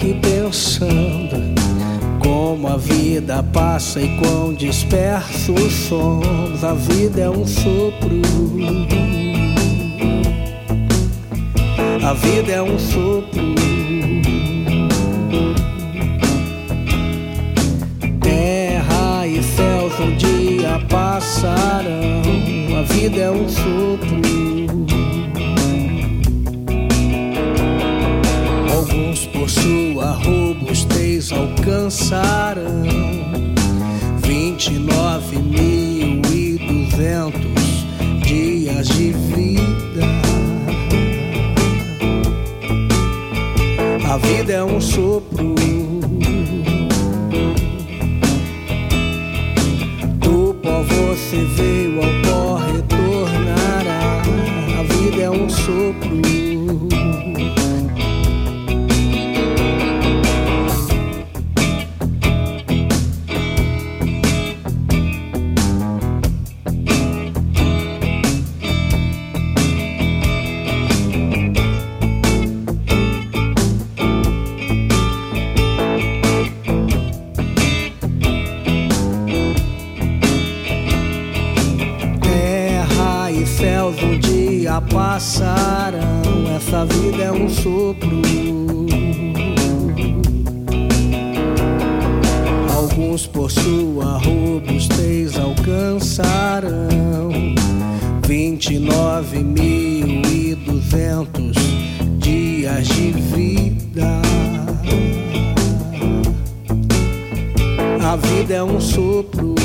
aqui pensando como a vida passa e quão dispersos somos. A vida é um sopro. A vida é um sopro. Terra e céus um dia passarão. A vida é um sopro. Alcançarão vinte e nove mil e duzentos dias de vida. A vida é um sopro. Do pó você veio, céus um dia passarão. Essa vida é um sopro. Alguns por sua robustez alcançarão vinte e nove mil e duzentos dias de vida. A vida é um sopro.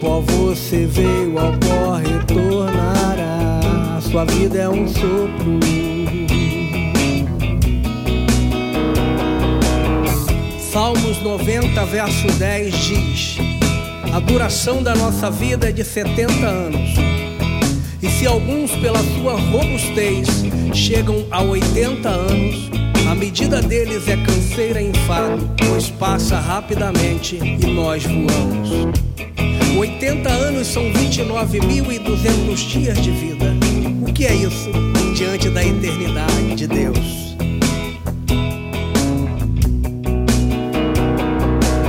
Pó você veio, ao pó retornará. Sua vida é um sopro. Salmos 90, verso 10 diz: A duração da nossa vida é de 70 anos. E se alguns, pela sua robustez, chegam a 80 anos, a medida deles é canseira e enfado, pois passa rapidamente e nós voamos. 80 anos são 29.200 dias de vida. O que é isso diante da eternidade de Deus?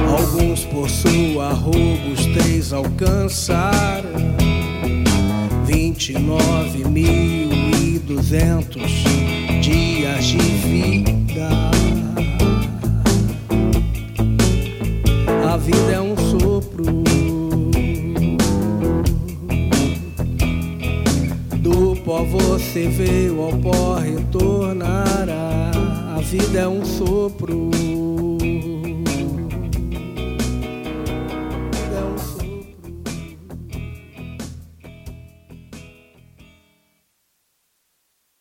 Alguns por sua robustez alcançaram 29.200 dias de vida. A vida é um pó você veio, ao pó retornará. A vida é um sopro.